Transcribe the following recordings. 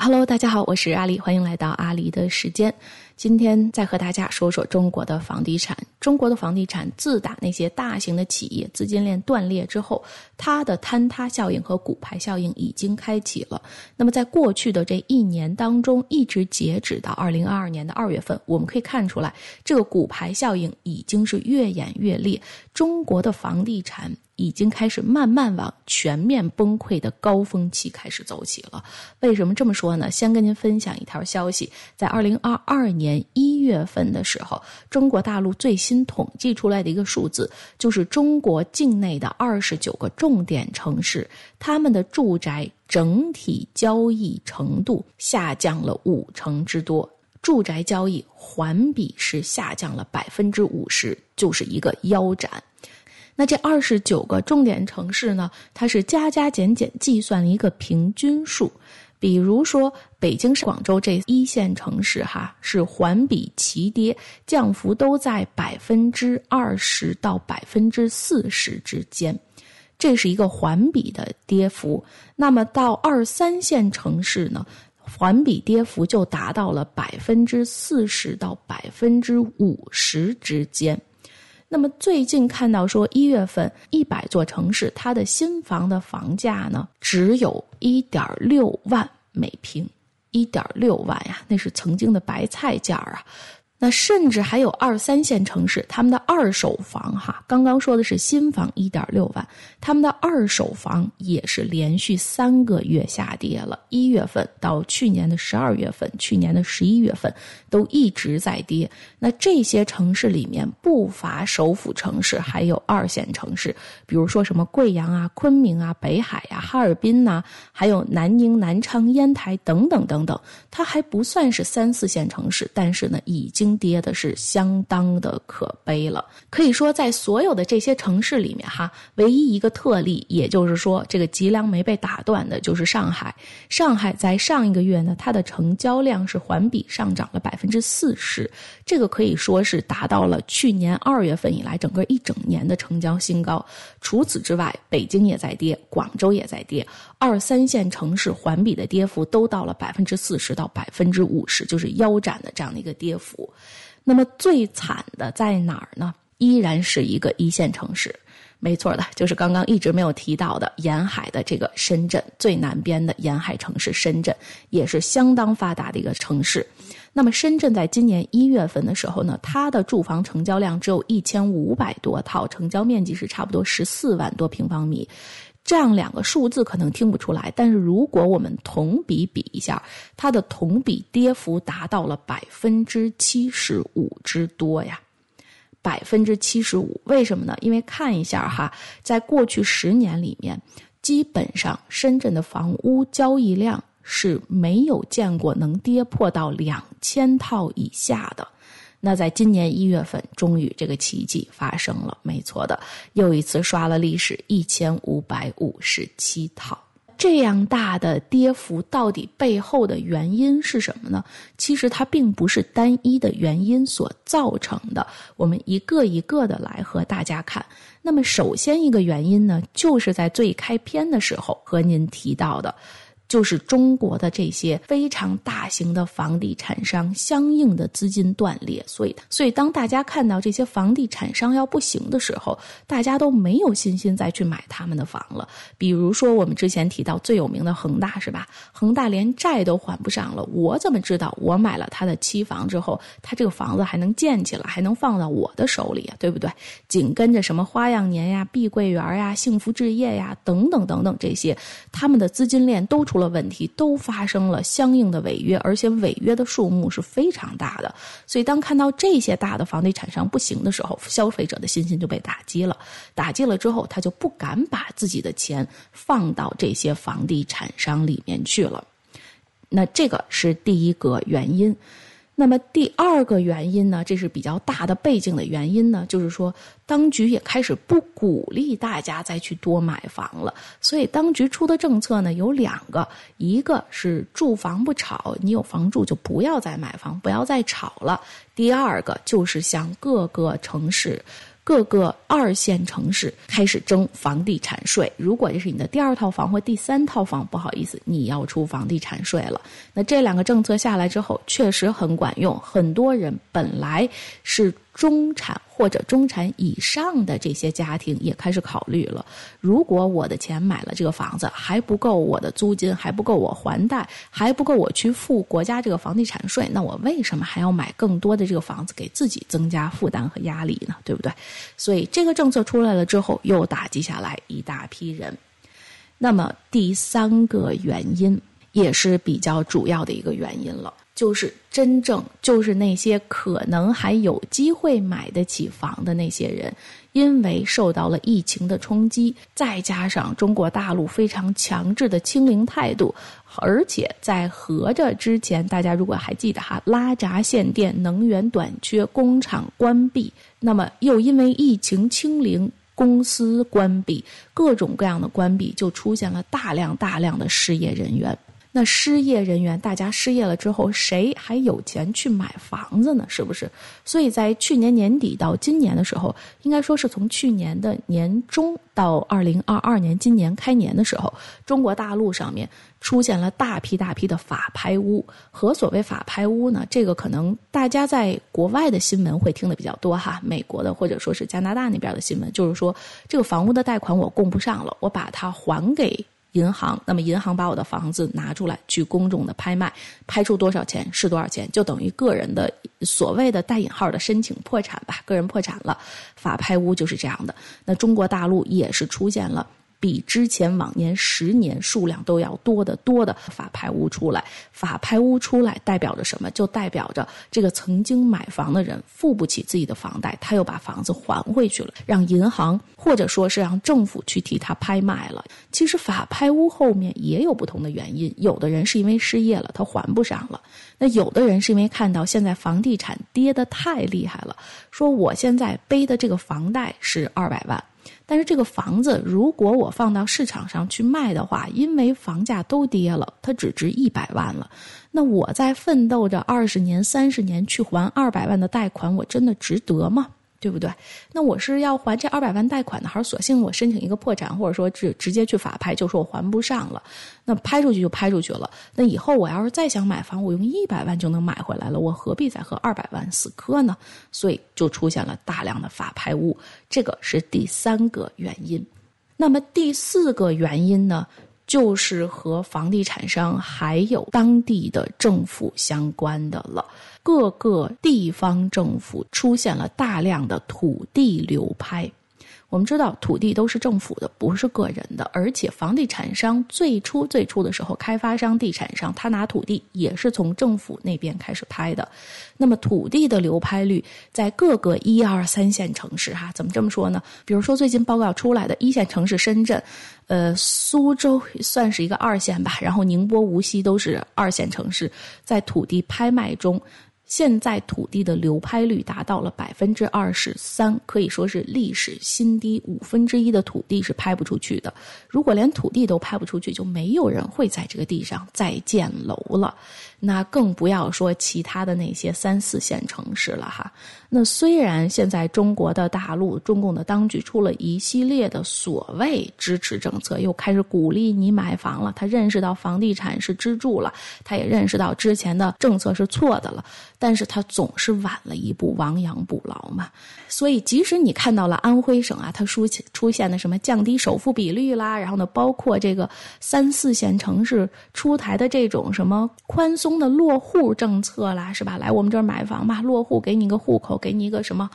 Hello，大家好，我是阿里，欢迎来到阿里的时间。今天再和大家说说中国的房地产。中国的房地产自打那些大型的企业资金链断裂之后，它的坍塌效应和骨牌效应已经开启了。那么在过去的这一年当中，一直截止到二零二二年的二月份，我们可以看出来，这个骨牌效应已经是越演越烈。中国的房地产。已经开始慢慢往全面崩溃的高峰期开始走起了。为什么这么说呢？先跟您分享一条消息，在二零二二年一月份的时候，中国大陆最新统计出来的一个数字，就是中国境内的二十九个重点城市，他们的住宅整体交易程度下降了五成之多，住宅交易环比是下降了百分之五十，就是一个腰斩。那这二十九个重点城市呢？它是加加减减计算了一个平均数，比如说北京、广州这一线城市，哈是环比齐跌，降幅都在百分之二十到百分之四十之间，这是一个环比的跌幅。那么到二三线城市呢，环比跌幅就达到了百分之四十到百分之五十之间。那么最近看到说，一月份一百座城市，它的新房的房价呢，只有一点六万每平，一点六万呀，那是曾经的白菜价啊。那甚至还有二三线城市，他们的二手房哈，刚刚说的是新房一点六万，他们的二手房也是连续三个月下跌了。一月份到去年的十二月份，去年的十一月份都一直在跌。那这些城市里面不乏首府城市，还有二线城市，比如说什么贵阳啊、昆明啊、北海呀、哈尔滨呐，还有南宁、南昌、烟台等等等等。它还不算是三四线城市，但是呢，已经。跌的是相当的可悲了，可以说在所有的这些城市里面，哈，唯一一个特例，也就是说这个脊梁没被打断的，就是上海。上海在上一个月呢，它的成交量是环比上涨了百分之四十，这个可以说是达到了去年二月份以来整个一整年的成交新高。除此之外，北京也在跌，广州也在跌，二三线城市环比的跌幅都到了百分之四十到百分之五十，就是腰斩的这样的一个跌幅。那么最惨的在哪儿呢？依然是一个一线城市，没错的，就是刚刚一直没有提到的沿海的这个深圳，最南边的沿海城市深圳，也是相当发达的一个城市。那么深圳在今年一月份的时候呢，它的住房成交量只有一千五百多套，成交面积是差不多十四万多平方米。这样两个数字可能听不出来，但是如果我们同比比一下，它的同比跌幅达到了百分之七十五之多呀，百分之七十五。为什么呢？因为看一下哈，在过去十年里面，基本上深圳的房屋交易量是没有见过能跌破到两千套以下的。那在今年一月份，终于这个奇迹发生了，没错的，又一次刷了历史，一千五百五十七套，这样大的跌幅，到底背后的原因是什么呢？其实它并不是单一的原因所造成的，我们一个一个的来和大家看。那么，首先一个原因呢，就是在最开篇的时候和您提到的。就是中国的这些非常大型的房地产商相应的资金断裂，所以，所以当大家看到这些房地产商要不行的时候，大家都没有信心再去买他们的房了。比如说，我们之前提到最有名的恒大，是吧？恒大连债都还不上了，我怎么知道我买了他的期房之后，他这个房子还能建起来，还能放到我的手里啊？对不对？紧跟着什么花样年呀、碧桂园呀、幸福置业呀等等等等这些，他们的资金链都出。出了问题，都发生了相应的违约，而且违约的数目是非常大的。所以，当看到这些大的房地产商不行的时候，消费者的信心就被打击了。打击了之后，他就不敢把自己的钱放到这些房地产商里面去了。那这个是第一个原因。那么第二个原因呢，这是比较大的背景的原因呢，就是说当局也开始不鼓励大家再去多买房了。所以当局出的政策呢有两个，一个是住房不炒，你有房住就不要再买房，不要再炒了。第二个就是向各个城市。各个二线城市开始征房地产税。如果这是你的第二套房或第三套房，不好意思，你要出房地产税了。那这两个政策下来之后，确实很管用，很多人本来是。中产或者中产以上的这些家庭也开始考虑了：如果我的钱买了这个房子还不够我的租金，还不够我还贷，还不够我去付国家这个房地产税，那我为什么还要买更多的这个房子给自己增加负担和压力呢？对不对？所以这个政策出来了之后，又打击下来一大批人。那么第三个原因也是比较主要的一个原因了。就是真正就是那些可能还有机会买得起房的那些人，因为受到了疫情的冲击，再加上中国大陆非常强制的清零态度，而且在合着之前，大家如果还记得哈，拉闸限电、能源短缺、工厂关闭，那么又因为疫情清零，公司关闭，各种各样的关闭，就出现了大量大量的失业人员。那失业人员，大家失业了之后，谁还有钱去买房子呢？是不是？所以在去年年底到今年的时候，应该说是从去年的年中到二零二二年今年开年的时候，中国大陆上面出现了大批大批的法拍屋。和所谓法拍屋呢，这个可能大家在国外的新闻会听的比较多哈，美国的或者说是加拿大那边的新闻，就是说这个房屋的贷款我供不上了，我把它还给。银行，那么银行把我的房子拿出来去公众的拍卖，拍出多少钱是多少钱，就等于个人的所谓的带引号的申请破产吧，个人破产了，法拍屋就是这样的。那中国大陆也是出现了。比之前往年十年数量都要多得多的法拍屋出来，法拍屋出来代表着什么？就代表着这个曾经买房的人付不起自己的房贷，他又把房子还回去了，让银行或者说是让政府去替他拍卖了。其实法拍屋后面也有不同的原因，有的人是因为失业了，他还不上了；那有的人是因为看到现在房地产跌得太厉害了，说我现在背的这个房贷是二百万。但是这个房子，如果我放到市场上去卖的话，因为房价都跌了，它只值一百万了。那我在奋斗着二十年、三十年去还二百万的贷款，我真的值得吗？对不对？那我是要还这二百万贷款呢，还是索性我申请一个破产，或者说直直接去法拍，就说我还不上了？那拍出去就拍出去了。那以后我要是再想买房，我用一百万就能买回来了，我何必再和二百万死磕呢？所以就出现了大量的法拍物，这个是第三个原因。那么第四个原因呢，就是和房地产商还有当地的政府相关的了。各个地方政府出现了大量的土地流拍。我们知道土地都是政府的，不是个人的，而且房地产商最初最初的时候，开发商、地产商他拿土地也是从政府那边开始拍的。那么土地的流拍率在各个一二三线城市，哈，怎么这么说呢？比如说最近报告出来的一线城市深圳，呃，苏州算是一个二线吧，然后宁波、无锡都是二线城市，在土地拍卖中。现在土地的流拍率达到了百分之二十三，可以说是历史新低。五分之一的土地是拍不出去的。如果连土地都拍不出去，就没有人会在这个地上再建楼了。那更不要说其他的那些三四线城市了哈。那虽然现在中国的大陆中共的当局出了一系列的所谓支持政策，又开始鼓励你买房了。他认识到房地产是支柱了，他也认识到之前的政策是错的了。但是他总是晚了一步，亡羊补牢嘛。所以即使你看到了安徽省啊，它出出现的什么降低首付比率啦，然后呢，包括这个三四线城市出台的这种什么宽松。的落户政策啦，是吧？来我们这儿买房吧，落户给你个户口，给你一个什么？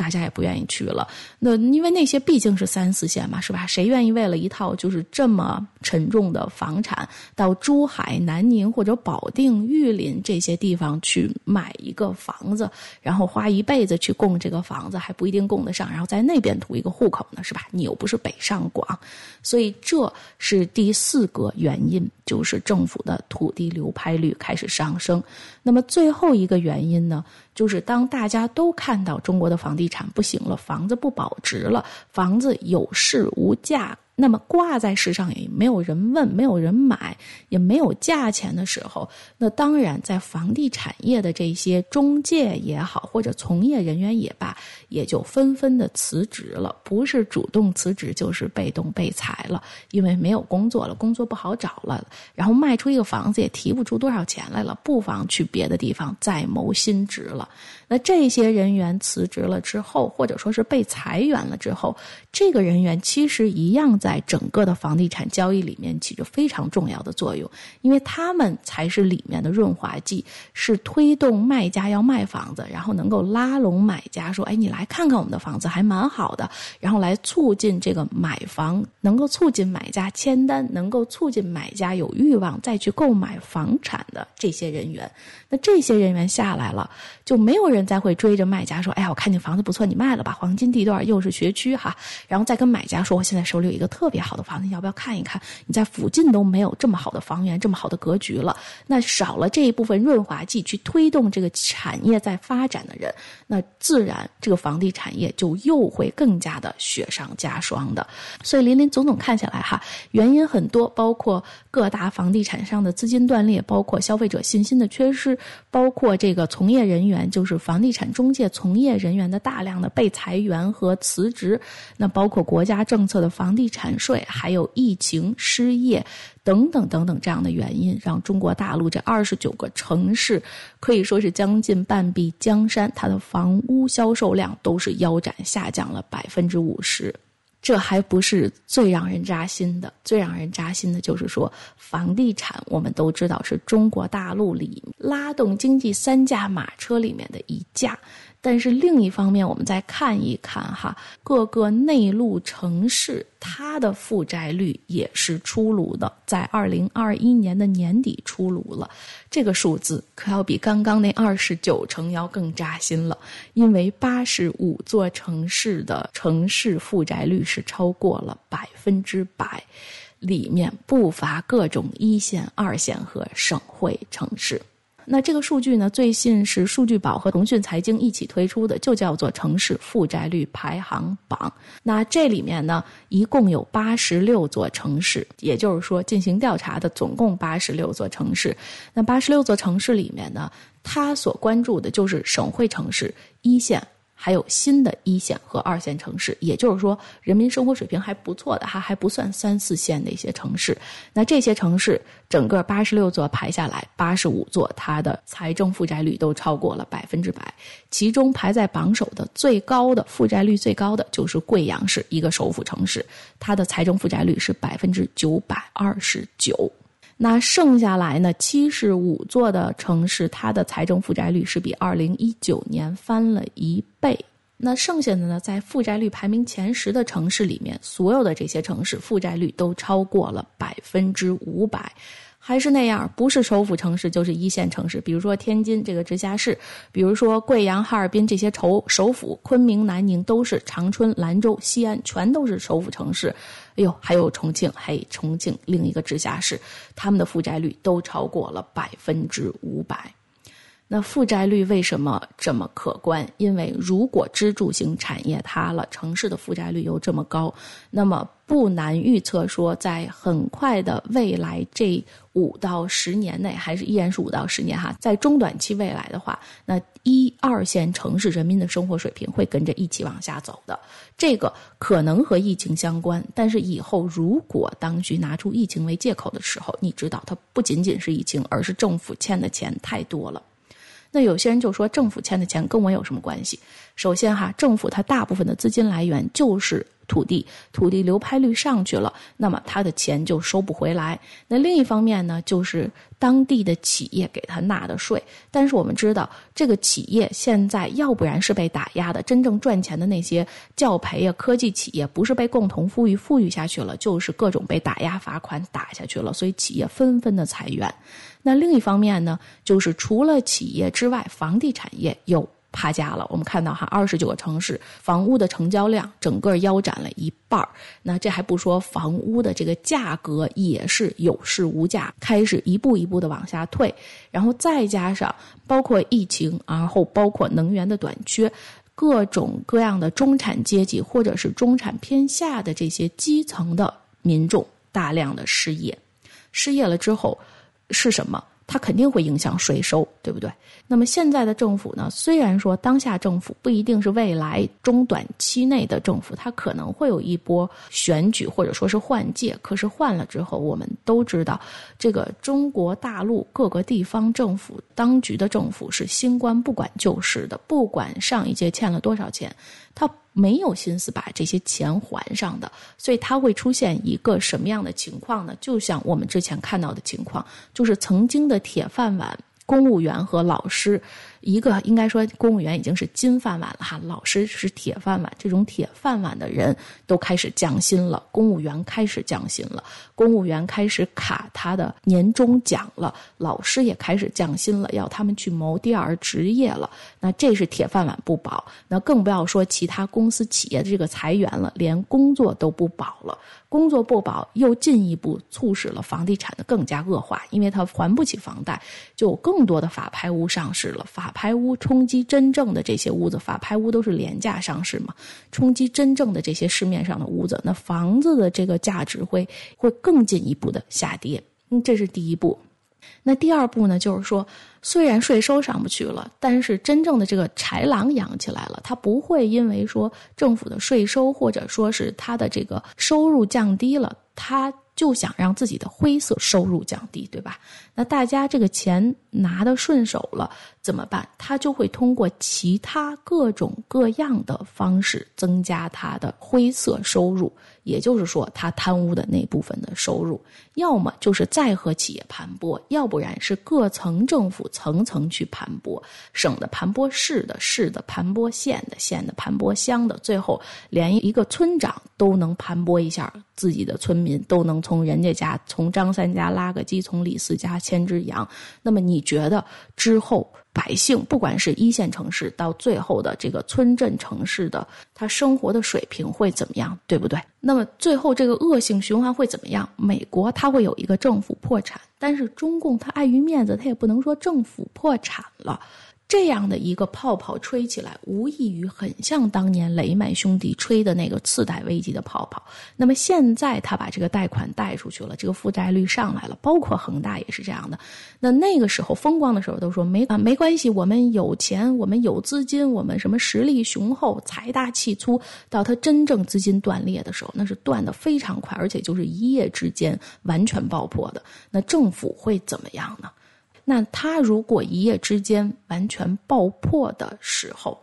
大家也不愿意去了，那因为那些毕竟是三四线嘛，是吧？谁愿意为了一套就是这么沉重的房产，到珠海、南宁或者保定、玉林这些地方去买一个房子，然后花一辈子去供这个房子，还不一定供得上，然后在那边图一个户口呢，是吧？你又不是北上广，所以这是第四个原因，就是政府的土地流拍率开始上升。那么最后一个原因呢？就是当大家都看到中国的房地产不行了，房子不保值了，房子有市无价。那么挂在市上也没有人问，没有人买，也没有价钱的时候，那当然在房地产业的这些中介也好，或者从业人员也罢，也就纷纷的辞职了，不是主动辞职，就是被动被裁了，因为没有工作了，工作不好找了，然后卖出一个房子也提不出多少钱来了，不妨去别的地方再谋新职了。那这些人员辞职了之后，或者说是被裁员了之后，这个人员其实一样在在整个的房地产交易里面起着非常重要的作用，因为他们才是里面的润滑剂，是推动卖家要卖房子，然后能够拉拢买家说：“哎，你来看看我们的房子还蛮好的。”然后来促进这个买房，能够促进买家签单，能够促进买家有欲望再去购买房产的这些人员。那这些人员下来了，就没有人再会追着卖家说：“哎呀，我看你房子不错，你卖了吧？黄金地段又是学区哈。”然后再跟买家说：“我现在手里有一个特特别好的房子，要不要看一看？你在附近都没有这么好的房源，这么好的格局了。那少了这一部分润滑剂去推动这个产业在发展的人，那自然这个房地产业就又会更加的雪上加霜的。所以林林总总看下来哈，原因很多，包括各大房地产商的资金断裂，包括消费者信心的缺失。”包括这个从业人员，就是房地产中介从业人员的大量的被裁员和辞职，那包括国家政策的房地产税，还有疫情、失业等等等等这样的原因，让中国大陆这二十九个城市可以说是将近半壁江山，它的房屋销售量都是腰斩下降了百分之五十。这还不是最让人扎心的，最让人扎心的就是说，房地产我们都知道是中国大陆里拉动经济三驾马车里面的一驾。但是另一方面，我们再看一看哈，各个内陆城市它的负债率也是出炉的，在二零二一年的年底出炉了。这个数字可要比刚刚那二十九成要更扎心了，因为八十五座城市的城市负债率是超过了百分之百，里面不乏各种一线、二线和省会城市。那这个数据呢？最近是数据宝和腾讯财经一起推出的，就叫做城市负债率排行榜。那这里面呢，一共有八十六座城市，也就是说进行调查的总共八十六座城市。那八十六座城市里面呢，他所关注的就是省会城市一线。还有新的一线和二线城市，也就是说，人民生活水平还不错的，还还不算三四线的一些城市。那这些城市，整个八十六座排下来，八十五座它的财政负债率都超过了百分之百。其中排在榜首的最高的负债率最高的就是贵阳市，一个首府城市，它的财政负债率是百分之九百二十九。那剩下来呢？七十五座的城市，它的财政负债率是比二零一九年翻了一倍。那剩下的呢，在负债率排名前十的城市里面，所有的这些城市负债率都超过了百分之五百。还是那样，不是首府城市就是一线城市，比如说天津这个直辖市，比如说贵阳、哈尔滨这些首首府，昆明、南宁都是，长春、兰州、西安全都是首府城市。哎呦，还有重庆，嘿，重庆另一个直辖市，他们的负债率都超过了百分之五百。那负债率为什么这么可观？因为如果支柱型产业塌了，城市的负债率又这么高，那么不难预测说，在很快的未来这五到十年内，还是依然是五到十年哈，在中短期未来的话，那一二线城市人民的生活水平会跟着一起往下走的。这个可能和疫情相关，但是以后如果当局拿出疫情为借口的时候，你知道，它不仅仅是疫情，而是政府欠的钱太多了。那有些人就说，政府欠的钱跟我有什么关系？首先哈，政府它大部分的资金来源就是土地，土地流拍率上去了，那么它的钱就收不回来。那另一方面呢，就是当地的企业给他纳的税。但是我们知道，这个企业现在要不然是被打压的，真正赚钱的那些教培啊、科技企业，不是被共同富裕富裕下去了，就是各种被打压、罚款打下去了，所以企业纷纷的裁员。那另一方面呢，就是除了企业之外，房地产业又趴家了。我们看到哈，二十九个城市房屋的成交量整个腰斩了一半那这还不说房屋的这个价格也是有市无价，开始一步一步的往下退。然后再加上包括疫情，然后包括能源的短缺，各种各样的中产阶级或者是中产偏下的这些基层的。民众大量的失业，失业了之后是什么？它肯定会影响税收，对不对？那么现在的政府呢？虽然说当下政府不一定是未来中短期内的政府，它可能会有一波选举或者说是换届。可是换了之后，我们都知道，这个中国大陆各个地方政府当局的政府是新官不管旧事的，不管上一届欠了多少钱，他。没有心思把这些钱还上的，所以它会出现一个什么样的情况呢？就像我们之前看到的情况，就是曾经的铁饭碗公务员和老师。一个应该说，公务员已经是金饭碗了哈，老师是铁饭碗。这种铁饭碗的人都开始降薪了，公务员开始降薪了，公务员开始卡他的年终奖了，老师也开始降薪了，要他们去谋第二职业了。那这是铁饭碗不保，那更不要说其他公司企业的这个裁员了，连工作都不保了。工作不保，又进一步促使了房地产的更加恶化，因为他还不起房贷，就有更多的法拍屋上市了。法拍屋冲击真正的这些屋子，法拍屋都是廉价上市嘛，冲击真正的这些市面上的屋子，那房子的这个价值会会更进一步的下跌。嗯，这是第一步。那第二步呢，就是说，虽然税收上不去了，但是真正的这个豺狼养起来了，它不会因为说政府的税收或者说是它的这个收入降低了，它就想让自己的灰色收入降低，对吧？那大家这个钱拿得顺手了怎么办？他就会通过其他各种各样的方式增加他的灰色收入。也就是说，他贪污的那部分的收入，要么就是再和企业盘剥，要不然是各层政府层层去盘剥，省的盘剥市的，市的盘剥县的，县的盘剥乡的，最后连一个村长都能盘剥一下自己的村民，都能从人家家，从张三家拉个鸡，从李四家牵只羊。那么你觉得之后？百姓不管是一线城市到最后的这个村镇城市的，他生活的水平会怎么样，对不对？那么最后这个恶性循环会怎么样？美国它会有一个政府破产，但是中共它碍于面子，它也不能说政府破产了。这样的一个泡泡吹起来，无异于很像当年雷曼兄弟吹的那个次贷危机的泡泡。那么现在他把这个贷款贷出去了，这个负债率上来了，包括恒大也是这样的。那那个时候风光的时候都说没啊没关系，我们有钱，我们有资金，我们什么实力雄厚，财大气粗。到他真正资金断裂的时候，那是断的非常快，而且就是一夜之间完全爆破的。那政府会怎么样呢？那他如果一夜之间完全爆破的时候，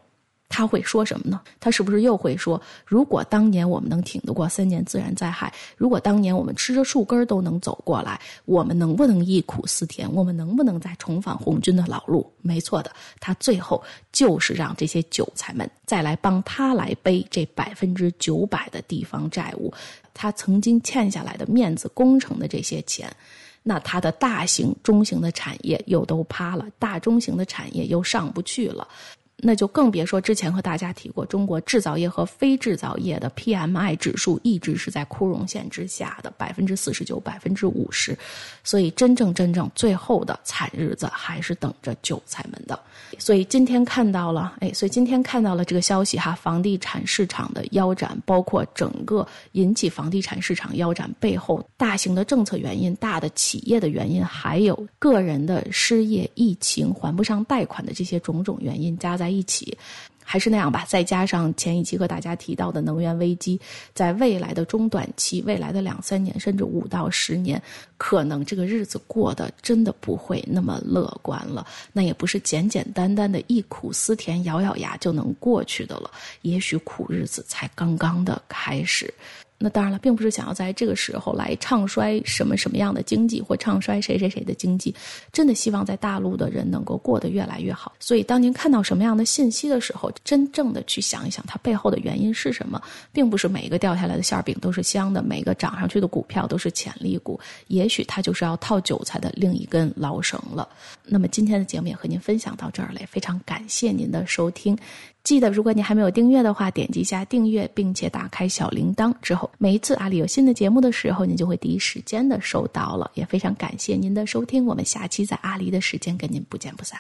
他会说什么呢？他是不是又会说：如果当年我们能挺得过三年自然灾害，如果当年我们吃着树根都能走过来，我们能不能忆苦思甜？我们能不能再重返红军的老路？没错的，他最后就是让这些韭菜们再来帮他来背这百分之九百的地方债务，他曾经欠下来的面子工程的这些钱。那它的大型、中型的产业又都趴了，大中型的产业又上不去了，那就更别说之前和大家提过，中国制造业和非制造业的 PMI 指数一直是在枯荣线之下的百分之四十九、百分之五十，所以真正真正最后的惨日子还是等着韭菜们的。所以今天看到了，哎，所以今天看到了这个消息哈，房地产市场的腰斩，包括整个引起房地产市场腰斩背后大型的政策原因、大的企业的原因，还有个人的失业、疫情还不上贷款的这些种种原因加在在一起。还是那样吧，再加上前一期和大家提到的能源危机，在未来的中短期、未来的两三年甚至五到十年，可能这个日子过得真的不会那么乐观了。那也不是简简单单的忆苦思甜、咬咬牙就能过去的了。也许苦日子才刚刚的开始。那当然了，并不是想要在这个时候来唱衰什么什么样的经济，或唱衰谁谁谁的经济。真的希望在大陆的人能够过得越来越好。所以，当您看到什么样的信息的时候，真正的去想一想，它背后的原因是什么？并不是每一个掉下来的馅儿饼都是香的，每个涨上去的股票都是潜力股。也许它就是要套韭菜的另一根牢绳了。那么，今天的节目也和您分享到这儿了，非常感谢您的收听。记得，如果你还没有订阅的话，点击一下订阅，并且打开小铃铛，之后每一次阿里有新的节目的时候，你就会第一时间的收到了。也非常感谢您的收听，我们下期在阿里的时间跟您不见不散。